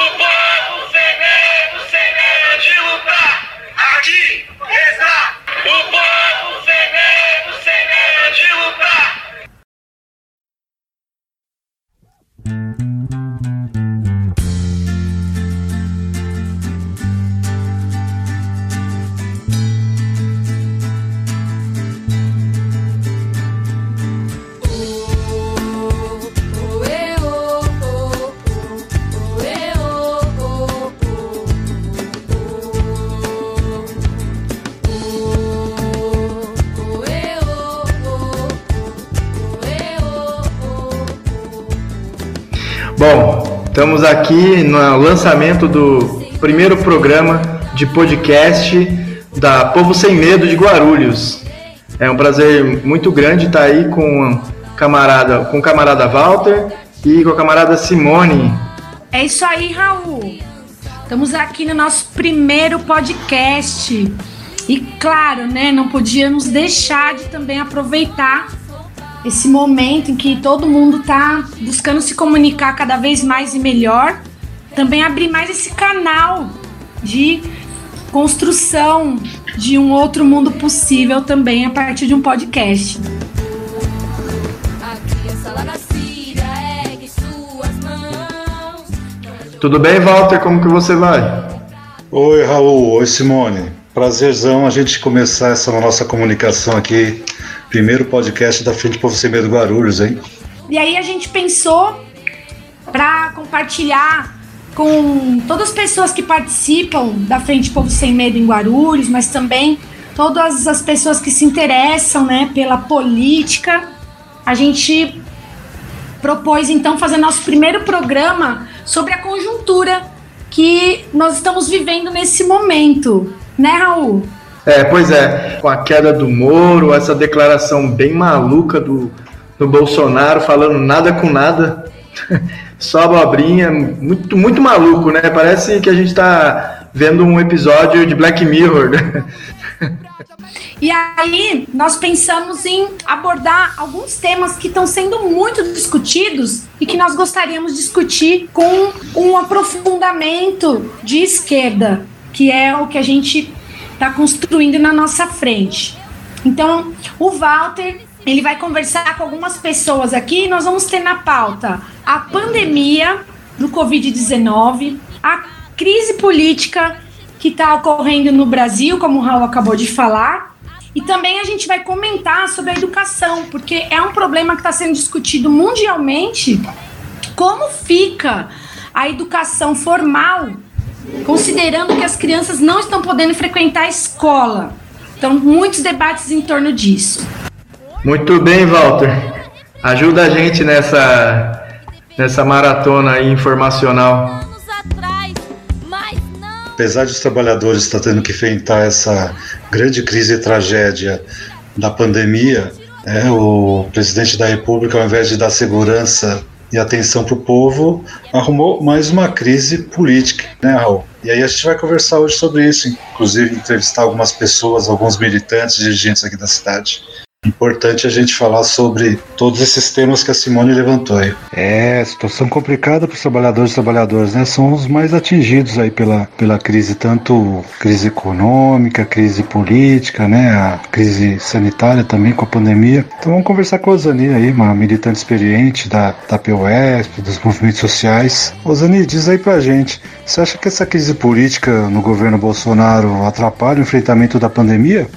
Bom, estamos aqui no lançamento do primeiro programa de podcast da Povo Sem Medo de Guarulhos. É um prazer muito grande estar aí com camarada, com o camarada Walter e com a camarada Simone. É isso aí, Raul. Estamos aqui no nosso primeiro podcast. E claro, né, não podíamos deixar de também aproveitar esse momento em que todo mundo está buscando se comunicar cada vez mais e melhor, também abrir mais esse canal de construção de um outro mundo possível também a partir de um podcast. Tudo bem, Walter? Como que você vai? Oi, Raul. Oi, Simone. Prazerzão a gente começar essa nossa comunicação aqui Primeiro podcast da Frente Povo Sem Medo Guarulhos, hein? E aí a gente pensou para compartilhar com todas as pessoas que participam da Frente Povo Sem Medo em Guarulhos, mas também todas as pessoas que se interessam, né, pela política. A gente propôs então fazer nosso primeiro programa sobre a conjuntura que nós estamos vivendo nesse momento, né, Raul? É, pois é, com a queda do Moro, essa declaração bem maluca do, do Bolsonaro falando nada com nada, só abobrinha, muito, muito maluco, né? Parece que a gente está vendo um episódio de Black Mirror. Né? E aí, nós pensamos em abordar alguns temas que estão sendo muito discutidos e que nós gostaríamos de discutir com um aprofundamento de esquerda, que é o que a gente está construindo na nossa frente. Então, o Walter ele vai conversar com algumas pessoas aqui. Nós vamos ter na pauta a pandemia do Covid-19, a crise política que está ocorrendo no Brasil, como o Raul acabou de falar. E também a gente vai comentar sobre a educação, porque é um problema que está sendo discutido mundialmente. Como fica a educação formal considerando que as crianças não estão podendo frequentar a escola. Então, muitos debates em torno disso. Muito bem, Walter. Ajuda a gente nessa, nessa maratona informacional. Apesar de os trabalhadores estar tendo que enfrentar essa grande crise e tragédia da pandemia, é, o presidente da República, ao invés de dar segurança e atenção para o povo, arrumou mais uma crise política, né, Raul? E aí a gente vai conversar hoje sobre isso, inclusive entrevistar algumas pessoas, alguns militantes, dirigentes aqui da cidade. Importante a gente falar sobre todos esses temas que a Simone levantou aí. É, situação complicada para os trabalhadores e trabalhadoras, né? São os mais atingidos aí pela, pela crise, tanto crise econômica, crise política, né? A crise sanitária também com a pandemia. Então vamos conversar com a Osani aí, uma militante experiente da, da POSP, dos movimentos sociais. Osani, diz aí pra gente, você acha que essa crise política no governo Bolsonaro atrapalha o enfrentamento da pandemia?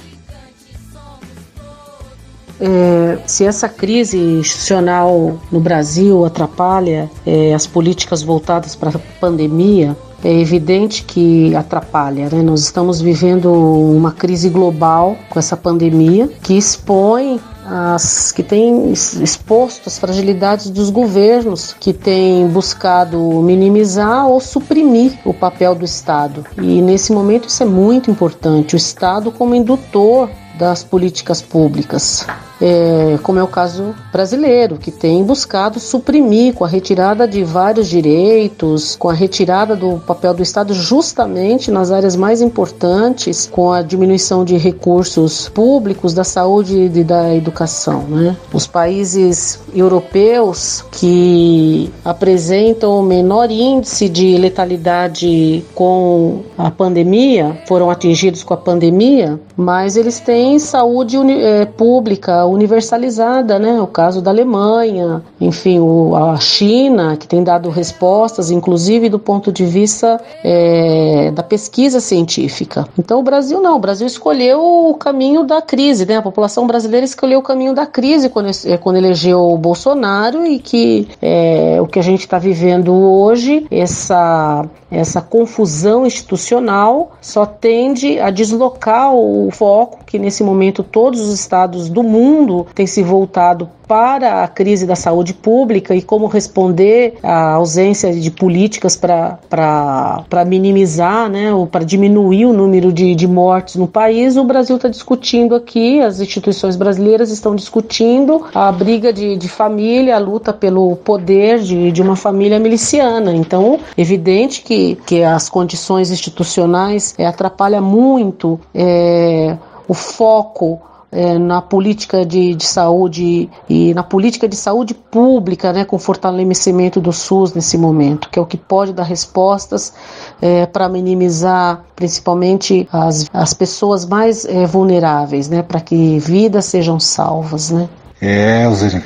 É, se essa crise institucional no Brasil atrapalha é, as políticas voltadas para a pandemia, é evidente que atrapalha. Né? Nós estamos vivendo uma crise global com essa pandemia que expõe as que têm exposto as fragilidades dos governos que têm buscado minimizar ou suprimir o papel do Estado. E nesse momento isso é muito importante. O Estado como indutor das políticas públicas é, como é o caso brasileiro, que tem buscado suprimir com a retirada de vários direitos, com a retirada do papel do Estado justamente nas áreas mais importantes, com a diminuição de recursos públicos da saúde e da educação. Né? Os países europeus que apresentam o menor índice de letalidade com a pandemia, foram atingidos com a pandemia, mas eles têm saúde é, pública universalizada, né? O caso da Alemanha, enfim, o, a China, que tem dado respostas, inclusive do ponto de vista é, da pesquisa científica. Então, o Brasil não, o Brasil escolheu o caminho da crise, né? A população brasileira escolheu o caminho da crise quando, é, quando elegeu o Bolsonaro e que é, o que a gente está vivendo hoje, essa, essa confusão institucional, só tende a deslocar o foco que nesse momento todos os estados do mundo têm se voltado para a crise da saúde pública e como responder à ausência de políticas para minimizar, né, ou para diminuir o número de, de mortes no país, o Brasil está discutindo aqui, as instituições brasileiras estão discutindo a briga de, de família, a luta pelo poder de, de uma família miliciana. Então, evidente que, que as condições institucionais é, atrapalham muito é, o foco é, na política de, de, saúde e na política de saúde pública, né, com fortalecimento do SUS nesse momento, que é o que pode dar respostas é, para minimizar principalmente as, as pessoas mais é, vulneráveis, né, para que vidas sejam salvas, né. É, Alzirine.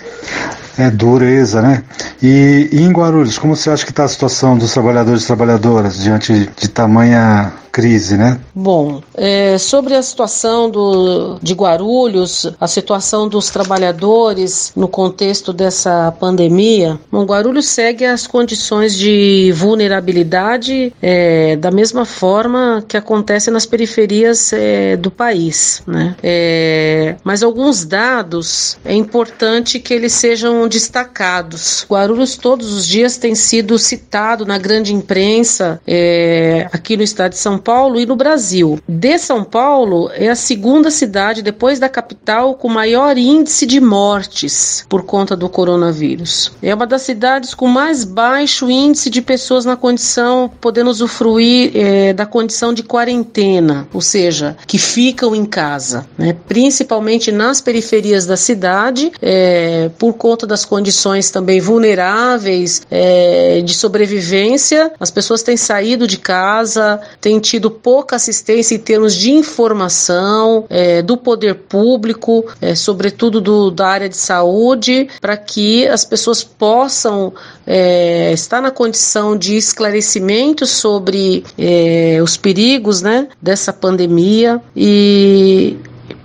É dureza, né? E, e em Guarulhos, como você acha que está a situação dos trabalhadores e trabalhadoras diante de tamanha crise, né? Bom, é, sobre a situação do, de Guarulhos, a situação dos trabalhadores no contexto dessa pandemia, bom, Guarulhos segue as condições de vulnerabilidade é, da mesma forma que acontece nas periferias é, do país, né? É, mas alguns dados é importante que eles sejam destacados. Guarulhos todos os dias tem sido citado na grande imprensa é, aqui no estado de São Paulo e no Brasil. De São Paulo é a segunda cidade depois da capital com maior índice de mortes por conta do coronavírus. É uma das cidades com mais baixo índice de pessoas na condição podendo usufruir é, da condição de quarentena, ou seja, que ficam em casa, né? principalmente nas periferias da cidade, é, por conta das condições também vulneráveis é, de sobrevivência. As pessoas têm saído de casa, têm tido tido pouca assistência em termos de informação é, do poder público, é, sobretudo do, da área de saúde, para que as pessoas possam é, estar na condição de esclarecimento sobre é, os perigos né, dessa pandemia e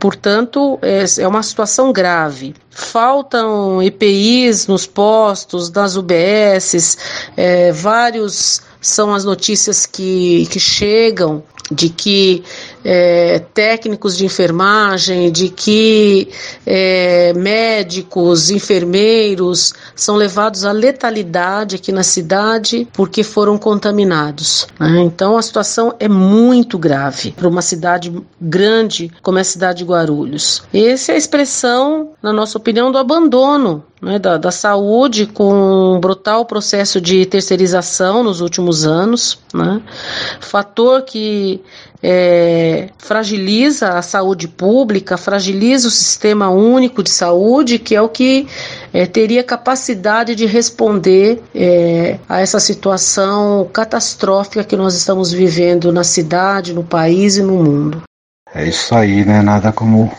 Portanto, é, é uma situação grave. Faltam EPIs nos postos, nas UBSs, é, vários são as notícias que, que chegam de que é, técnicos de enfermagem, de que é, médicos, enfermeiros são levados à letalidade aqui na cidade porque foram contaminados. Né? Então a situação é muito grave para uma cidade grande como é a cidade de Guarulhos. Essa é a expressão, na nossa opinião, do abandono né, da, da, saúde com um brutal processo de terceirização nos últimos anos, né, fator que é, fragiliza a saúde pública, fragiliza o sistema único de saúde, que é o que é, teria capacidade de responder é, a essa situação catastrófica que nós estamos vivendo na cidade, no país e no mundo. É isso aí, né? Nada como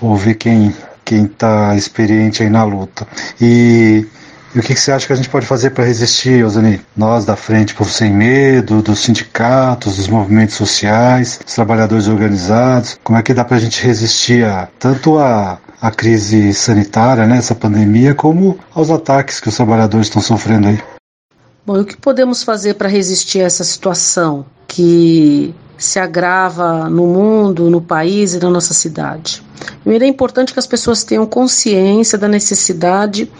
ouvir quem quem está experiente aí na luta. E, e o que, que, você acha que a gente pode fazer para resistir, Osani? Nós da Frente Povo Sem Medo, dos sindicatos, dos movimentos sociais, dos trabalhadores organizados, como é que dá para a gente resistir a tanto a a crise sanitária, né, essa pandemia, como aos ataques que os trabalhadores estão sofrendo aí. Bom, e o que podemos fazer para resistir a essa situação que se agrava no mundo, no país e na nossa cidade? Primeiro, é importante que as pessoas tenham consciência da necessidade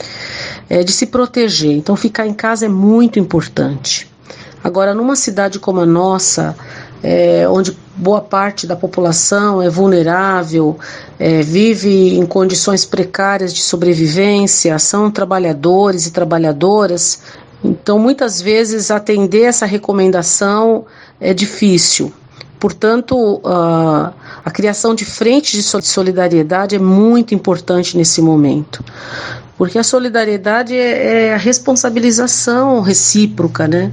é, de se proteger. Então, ficar em casa é muito importante. Agora, numa cidade como a nossa, é, onde boa parte da população é vulnerável, é, vive em condições precárias de sobrevivência, são trabalhadores e trabalhadoras. Então, muitas vezes, atender essa recomendação é difícil. Portanto, a, a criação de frentes de solidariedade é muito importante nesse momento. Porque a solidariedade é, é a responsabilização recíproca, né?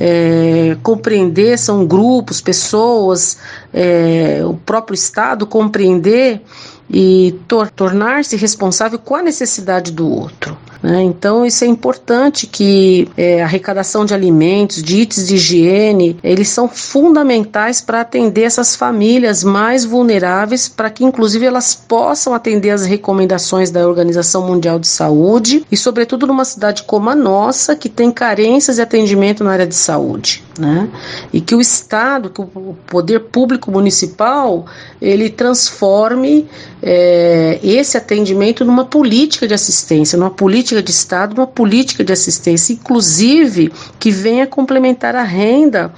É, compreender são grupos, pessoas, é, o próprio Estado compreender e tor tornar-se responsável com a necessidade do outro. Né? Então, isso é importante que é, arrecadação de alimentos, de itens de higiene, eles são fundamentais para atender essas famílias mais vulneráveis, para que, inclusive, elas possam atender as recomendações da Organização Mundial de Saúde e, sobretudo, numa cidade como a nossa, que tem carências de atendimento na área de saúde. Né? E que o Estado, que o poder público municipal, ele transforme é, esse atendimento numa política de assistência, numa política de Estado, numa política de assistência, inclusive que venha complementar a renda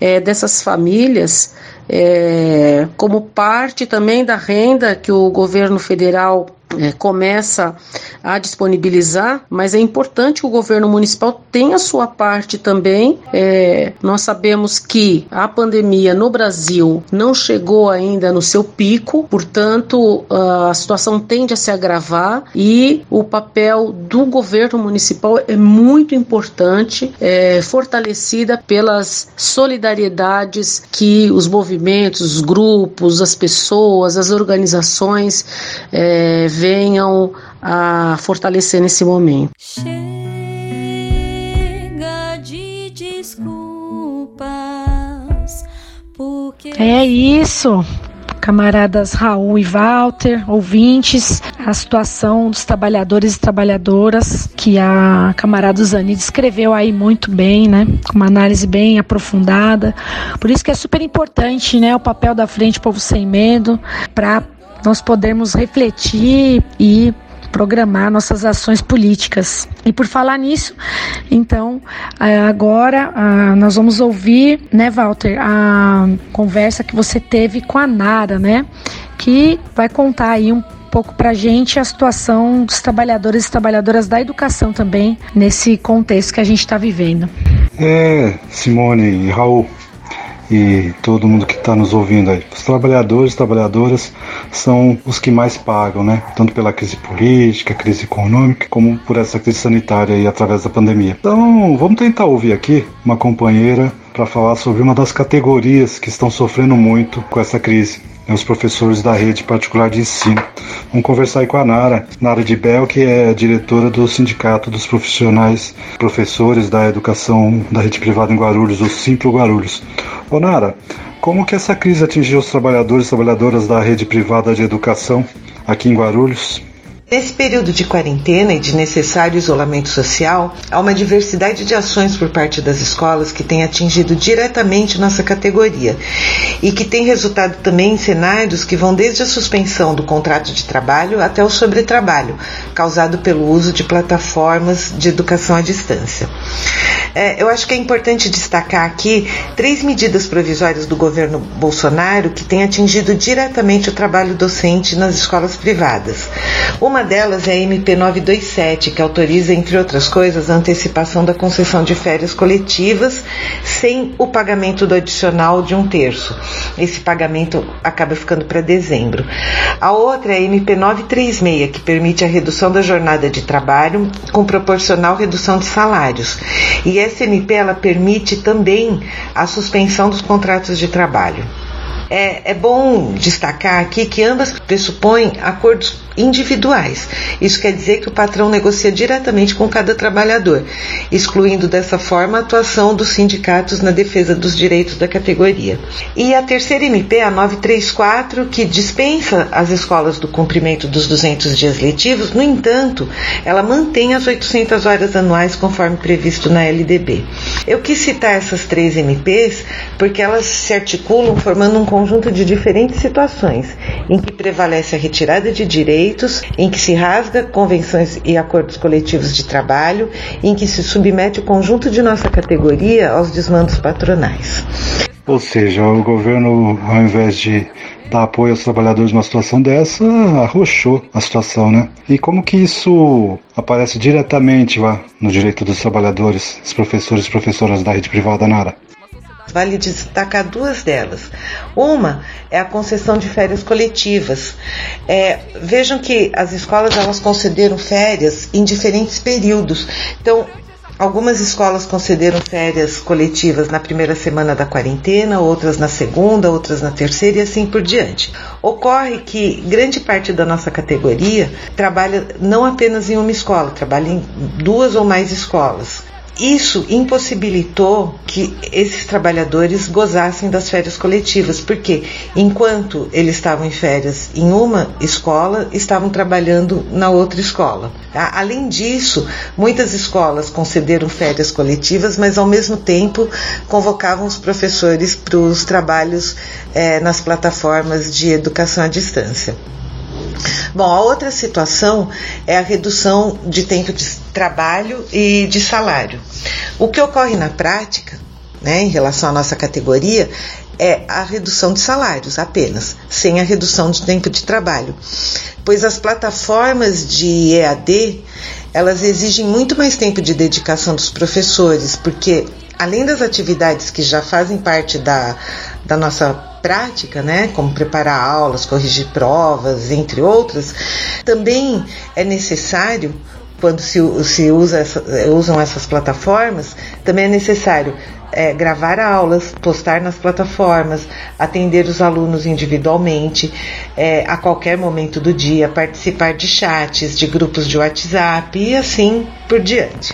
é, dessas famílias, é, como parte também da renda que o governo federal é, começa a disponibilizar, mas é importante que o governo municipal tenha sua parte também. É, nós sabemos que a pandemia no Brasil não chegou ainda no seu pico, portanto, a situação tende a se agravar e o papel do governo municipal é muito importante, é, fortalecida pelas solidariedades que os movimentos, os grupos, as pessoas, as organizações é, venham a fortalecer nesse momento. Chega de desculpas, porque... É isso camaradas Raul e Walter, ouvintes, a situação dos trabalhadores e trabalhadoras que a camarada Zani descreveu aí muito bem, né? Com uma análise bem aprofundada. Por isso que é super importante, né, o papel da Frente Povo Sem Medo para nós podermos refletir e programar nossas ações políticas. E por falar nisso, então, é, agora ah, nós vamos ouvir, né, Walter, a conversa que você teve com a Nara, né, que vai contar aí um pouco para gente a situação dos trabalhadores e trabalhadoras da educação também, nesse contexto que a gente está vivendo. É, Simone e Raul, e todo mundo que está nos ouvindo aí. Os trabalhadores e trabalhadoras são os que mais pagam, né? Tanto pela crise política, crise econômica, como por essa crise sanitária aí através da pandemia. Então, vamos tentar ouvir aqui uma companheira para falar sobre uma das categorias que estão sofrendo muito com essa crise né, os professores da rede particular de ensino. Vamos conversar aí com a Nara, Nara de Bel, que é diretora do Sindicato dos Profissionais Professores da Educação da Rede Privada em Guarulhos, o Simplo Guarulhos. Ô Nara, como que essa crise atingiu os trabalhadores e trabalhadoras da rede privada de educação aqui em Guarulhos? Nesse período de quarentena e de necessário isolamento social, há uma diversidade de ações por parte das escolas que tem atingido diretamente nossa categoria e que tem resultado também em cenários que vão desde a suspensão do contrato de trabalho até o sobretrabalho, causado pelo uso de plataformas de educação à distância. É, eu acho que é importante destacar aqui três medidas provisórias do governo Bolsonaro que têm atingido diretamente o trabalho docente nas escolas privadas. Uma uma delas é a MP 927, que autoriza, entre outras coisas, a antecipação da concessão de férias coletivas sem o pagamento do adicional de um terço. Esse pagamento acaba ficando para dezembro. A outra é a MP 936, que permite a redução da jornada de trabalho com proporcional redução de salários. E essa MP ela permite também a suspensão dos contratos de trabalho. É, é bom destacar aqui que ambas pressupõem acordos individuais. Isso quer dizer que o patrão negocia diretamente com cada trabalhador, excluindo dessa forma a atuação dos sindicatos na defesa dos direitos da categoria. E a terceira MP, a 934, que dispensa as escolas do cumprimento dos 200 dias letivos, no entanto, ela mantém as 800 horas anuais conforme previsto na LDB. Eu quis citar essas três MPs porque elas se articulam formando um conjunto de diferentes situações em que prevalece a retirada de direitos em que se rasga convenções e acordos coletivos de trabalho, em que se submete o conjunto de nossa categoria aos desmandos patronais. Ou seja, o governo, ao invés de dar apoio aos trabalhadores numa situação dessa, arrochou a situação, né? E como que isso aparece diretamente lá no direito dos trabalhadores, os professores e professoras da rede privada, Nara? Vale destacar duas delas. Uma é a concessão de férias coletivas. É, vejam que as escolas elas concederam férias em diferentes períodos. Então, Algumas escolas concederam férias coletivas na primeira semana da quarentena, outras na segunda, outras na terceira e assim por diante. Ocorre que grande parte da nossa categoria trabalha não apenas em uma escola, trabalha em duas ou mais escolas. Isso impossibilitou que esses trabalhadores gozassem das férias coletivas, porque enquanto eles estavam em férias em uma escola, estavam trabalhando na outra escola. Além disso, muitas escolas concederam férias coletivas, mas ao mesmo tempo convocavam os professores para os trabalhos eh, nas plataformas de educação à distância. Bom, a outra situação é a redução de tempo de trabalho e de salário. O que ocorre na prática, né, em relação à nossa categoria, é a redução de salários apenas, sem a redução de tempo de trabalho. Pois as plataformas de EAD, elas exigem muito mais tempo de dedicação dos professores, porque além das atividades que já fazem parte da, da nossa prática, né, como preparar aulas, corrigir provas, entre outras, também é necessário quando se, se usa essa, usam essas plataformas, também é necessário é, gravar aulas, postar nas plataformas, atender os alunos individualmente, é, a qualquer momento do dia, participar de chats, de grupos de WhatsApp e assim por diante.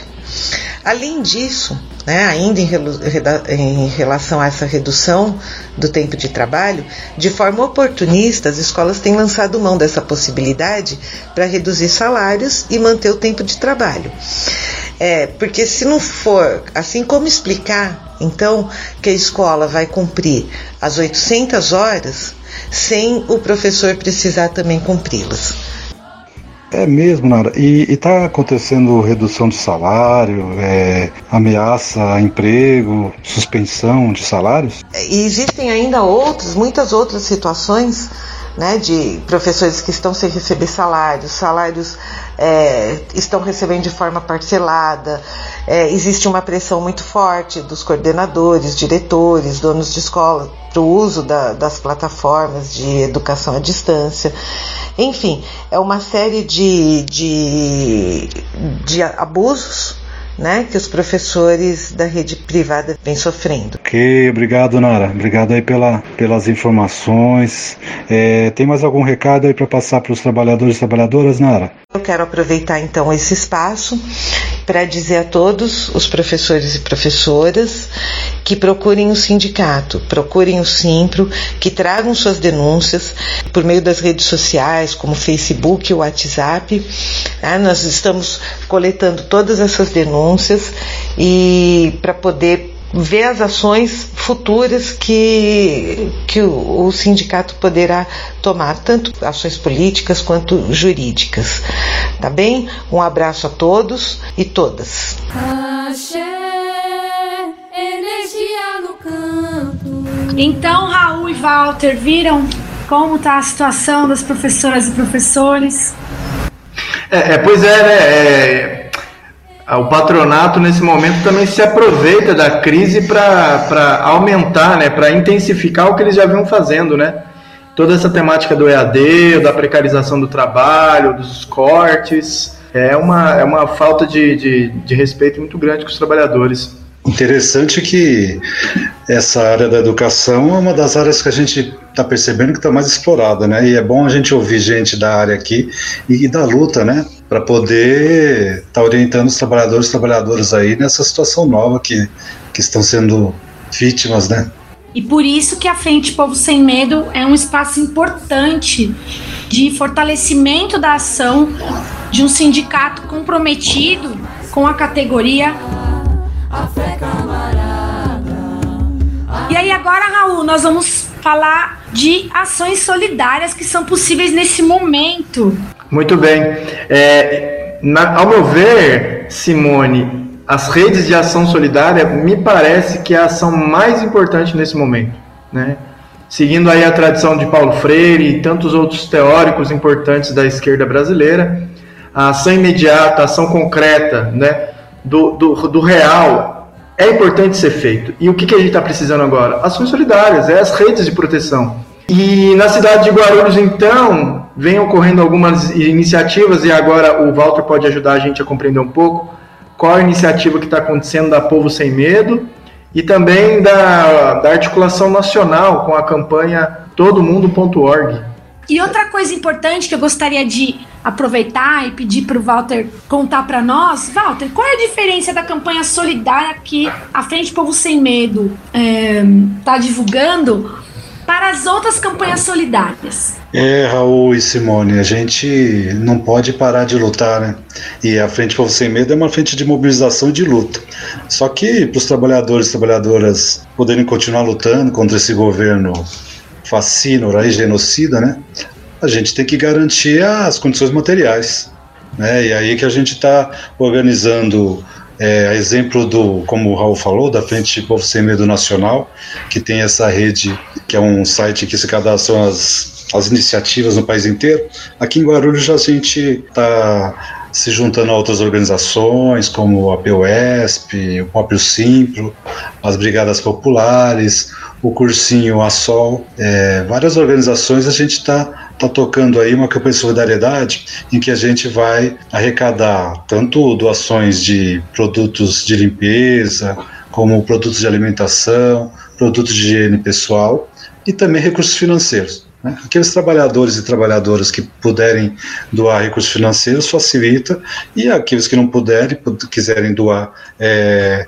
Além disso, né, ainda em, em, relação a essa redução do tempo de trabalho, de forma oportunista, as escolas têm lançado mão dessa possibilidade para reduzir salários e manter o tempo de trabalho. É, porque se não for, assim como explicar, então, que a escola vai cumprir as 800 horas sem o professor precisar também cumpri-las. É mesmo, Nara. E está acontecendo redução de salário, é, ameaça a emprego, suspensão de salários? E existem ainda outras, muitas outras situações né, de professores que estão sem receber salários, salários é, estão recebendo de forma parcelada, é, existe uma pressão muito forte dos coordenadores, diretores, donos de escola para o uso da, das plataformas de educação à distância. Enfim, é uma série de, de, de abusos né, que os professores da rede privada vêm sofrendo. Ok, obrigado Nara, obrigado aí pela, pelas informações. É, tem mais algum recado aí para passar para os trabalhadores e trabalhadoras, Nara? Eu quero aproveitar então esse espaço para dizer a todos os professores e professoras que procurem o sindicato, procurem o Simpro, que tragam suas denúncias por meio das redes sociais, como Facebook e WhatsApp. Ah, nós estamos coletando todas essas denúncias e para poder ver as ações futuras que, que o, o, sindicato poderá tomar, tanto ações políticas quanto jurídicas. Tá bem? Um abraço a todos e todas. Então, Raul e Walter, viram como está a situação das professoras e professores? É, é pois é, né? É o patronato nesse momento também se aproveita da crise para aumentar, né, para intensificar o que eles já vinham fazendo, né? Toda essa temática do EAD, da precarização do trabalho, dos cortes, é uma, é uma falta de, de, de respeito muito grande com os trabalhadores. Interessante que essa área da educação é uma das áreas que a gente está percebendo que está mais explorada, né? E é bom a gente ouvir gente da área aqui e, e da luta, né? Para poder estar tá orientando os trabalhadores e trabalhadoras aí nessa situação nova que, que estão sendo vítimas, né? E por isso que a Frente Povo Sem Medo é um espaço importante de fortalecimento da ação de um sindicato comprometido com a categoria a fé camarada. E aí agora, Raul, nós vamos falar de ações solidárias que são possíveis nesse momento. Muito bem. É, na, ao meu ver, Simone, as redes de ação solidária me parece que é a ação mais importante nesse momento, né? Seguindo aí a tradição de Paulo Freire e tantos outros teóricos importantes da esquerda brasileira, a ação imediata, a ação concreta, né, do, do, do real é importante ser feito. E o que, que a gente está precisando agora? Ações solidárias, é as redes de proteção. E na cidade de Guarulhos, então, vem ocorrendo algumas iniciativas, e agora o Walter pode ajudar a gente a compreender um pouco qual a iniciativa que está acontecendo da Povo Sem Medo e também da, da articulação nacional com a campanha todomundo.org. E outra coisa importante que eu gostaria de aproveitar e pedir para o Walter contar para nós, Walter, qual é a diferença da campanha solidária que a Frente Povo Sem Medo está é, divulgando para as outras campanhas solidárias? É, Raul e Simone, a gente não pode parar de lutar, né? E a Frente Povo Sem Medo é uma frente de mobilização e de luta. Só que para os trabalhadores e trabalhadoras poderem continuar lutando contra esse governo fascínora e genocida, né? A gente tem que garantir as condições materiais. Né? E aí que a gente está organizando é, a exemplo do, como o Raul falou, da Frente Povo Sem Medo Nacional, que tem essa rede, que é um site que se cadastram as as iniciativas no país inteiro. Aqui em Guarulhos a gente está se juntando a outras organizações, como a POSP, o próprio Simplo, as Brigadas Populares, o Cursinho A Sol, é, várias organizações a gente está tá tocando aí uma campanha de solidariedade em que a gente vai arrecadar tanto doações de produtos de limpeza, como produtos de alimentação, produtos de higiene pessoal e também recursos financeiros. Né? Aqueles trabalhadores e trabalhadoras que puderem doar recursos financeiros facilita, e aqueles que não puderem, quiserem doar é,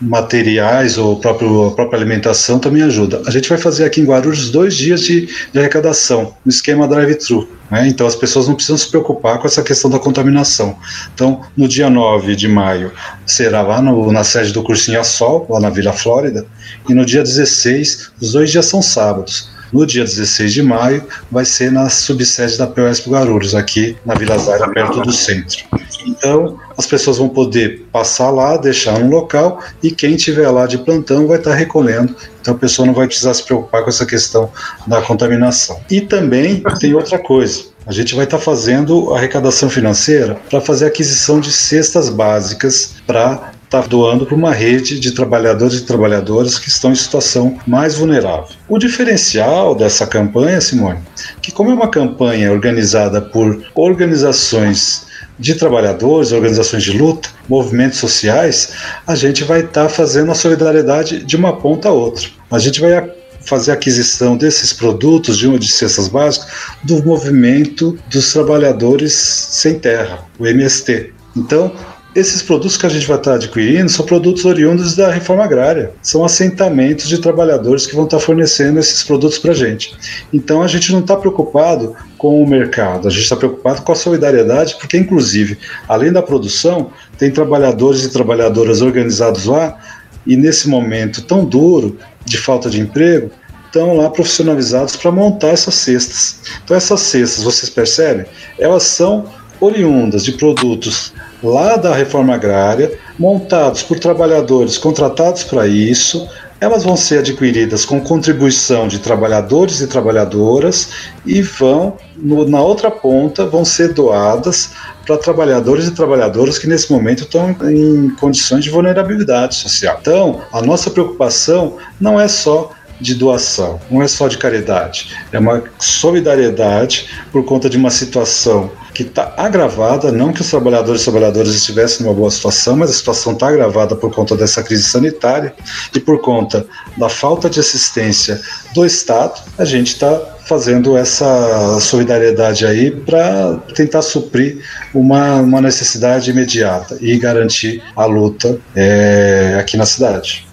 materiais ou próprio, a própria alimentação também ajuda. A gente vai fazer aqui em Guarulhos dois dias de, de arrecadação, no esquema drive-thru. Né? Então as pessoas não precisam se preocupar com essa questão da contaminação. Então, no dia 9 de maio, será lá no, na sede do Cursinho a Sol, lá na Vila Flórida, e no dia 16, os dois dias são sábados. No dia 16 de maio, vai ser na subsede da POSP Guarulhos, aqui na Vila Zaira, perto do centro. Então, as pessoas vão poder passar lá, deixar um local e quem tiver lá de plantão vai estar recolhendo. Então, a pessoa não vai precisar se preocupar com essa questão da contaminação. E também tem outra coisa. A gente vai estar fazendo arrecadação financeira para fazer aquisição de cestas básicas para está doando para uma rede de trabalhadores e trabalhadoras que estão em situação mais vulnerável. O diferencial dessa campanha, Simone, que como é uma campanha organizada por organizações de trabalhadores, organizações de luta, movimentos sociais, a gente vai estar tá fazendo a solidariedade de uma ponta a outra. A gente vai fazer aquisição desses produtos de uma de cestas básicas do movimento dos trabalhadores sem terra, o MST. Então, esses produtos que a gente vai estar adquirindo são produtos oriundos da reforma agrária. São assentamentos de trabalhadores que vão estar fornecendo esses produtos para a gente. Então a gente não está preocupado com o mercado, a gente está preocupado com a solidariedade, porque, inclusive, além da produção, tem trabalhadores e trabalhadoras organizados lá e, nesse momento tão duro de falta de emprego, estão lá profissionalizados para montar essas cestas. Então, essas cestas, vocês percebem, elas são oriundas de produtos lá da reforma agrária, montados por trabalhadores contratados para isso. Elas vão ser adquiridas com contribuição de trabalhadores e trabalhadoras e vão, no, na outra ponta, vão ser doadas para trabalhadores e trabalhadoras que nesse momento estão em condições de vulnerabilidade social. Então, a nossa preocupação não é só de doação, não é só de caridade, é uma solidariedade por conta de uma situação que está agravada, não que os trabalhadores e trabalhadoras estivessem numa boa situação, mas a situação está agravada por conta dessa crise sanitária e por conta da falta de assistência do Estado, a gente está fazendo essa solidariedade aí para tentar suprir uma, uma necessidade imediata e garantir a luta é, aqui na cidade.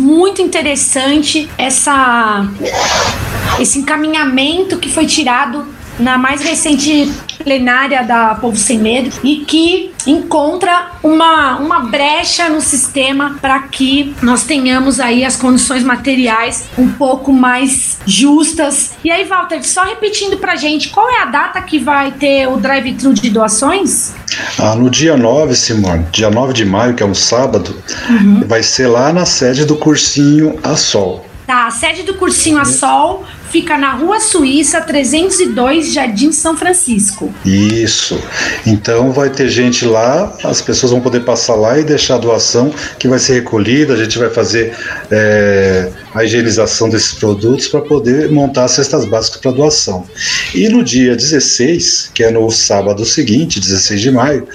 Muito interessante essa esse encaminhamento que foi tirado na mais recente plenária da Povo Sem Medo e que encontra uma, uma brecha no sistema para que nós tenhamos aí as condições materiais um pouco mais justas. E aí, Walter, só repetindo pra gente, qual é a data que vai ter o drive-thru de doações? Ah, no dia 9, Simone, dia 9 de maio, que é um sábado, uhum. vai ser lá na sede do cursinho A Sol. Tá, a sede do cursinho A Sol fica na Rua Suíça 302, Jardim São Francisco. Isso. Então vai ter gente lá, as pessoas vão poder passar lá e deixar a doação que vai ser recolhida. A gente vai fazer é, a higienização desses produtos para poder montar cestas básicas para doação. E no dia 16, que é no sábado seguinte, 16 de maio,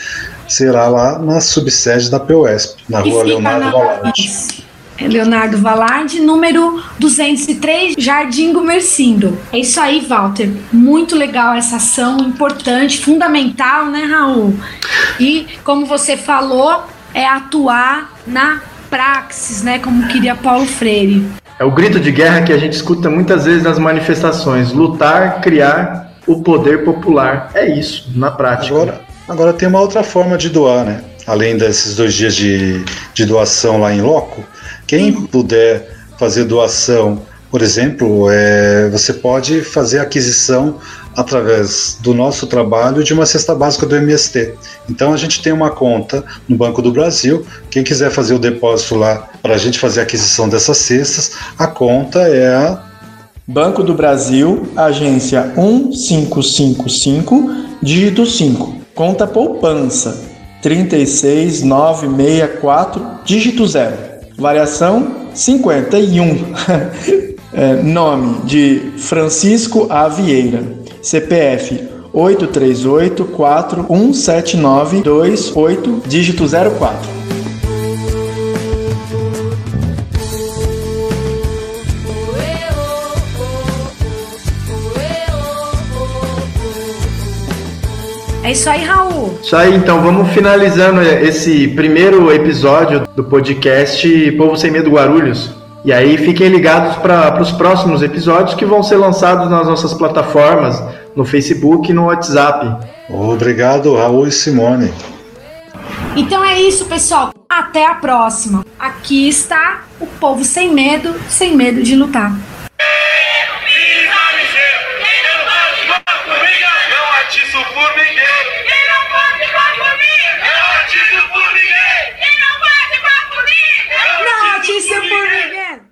será lá na subsede da POSP, na Rua Leonardo Valade. Leonardo Valarde, número 203, Jardim Gumercindo. É isso aí, Walter. Muito legal essa ação, importante, fundamental, né, Raul? E, como você falou, é atuar na praxis, né, como queria Paulo Freire. É o grito de guerra que a gente escuta muitas vezes nas manifestações: lutar, criar o poder popular. É isso, na prática. Agora, agora tem uma outra forma de doar, né? Além desses dois dias de, de doação lá em loco, quem puder fazer doação, por exemplo, é, você pode fazer aquisição através do nosso trabalho de uma cesta básica do MST. Então a gente tem uma conta no Banco do Brasil. Quem quiser fazer o depósito lá para a gente fazer a aquisição dessas cestas, a conta é a Banco do Brasil, agência 1555, dígito 5. Conta poupança 36964, dígito 0. Variação 51. é, nome de Francisco A. Vieira. CPF 838 4179 28 dígito 04. É isso aí, Raul. Isso aí, então vamos finalizando esse primeiro episódio do podcast Povo Sem Medo Guarulhos. E aí fiquem ligados para os próximos episódios que vão ser lançados nas nossas plataformas, no Facebook e no WhatsApp. Obrigado, Raul e Simone. Então é isso, pessoal. Até a próxima. Aqui está o povo sem medo, sem medo de lutar. Não, a por ninguém.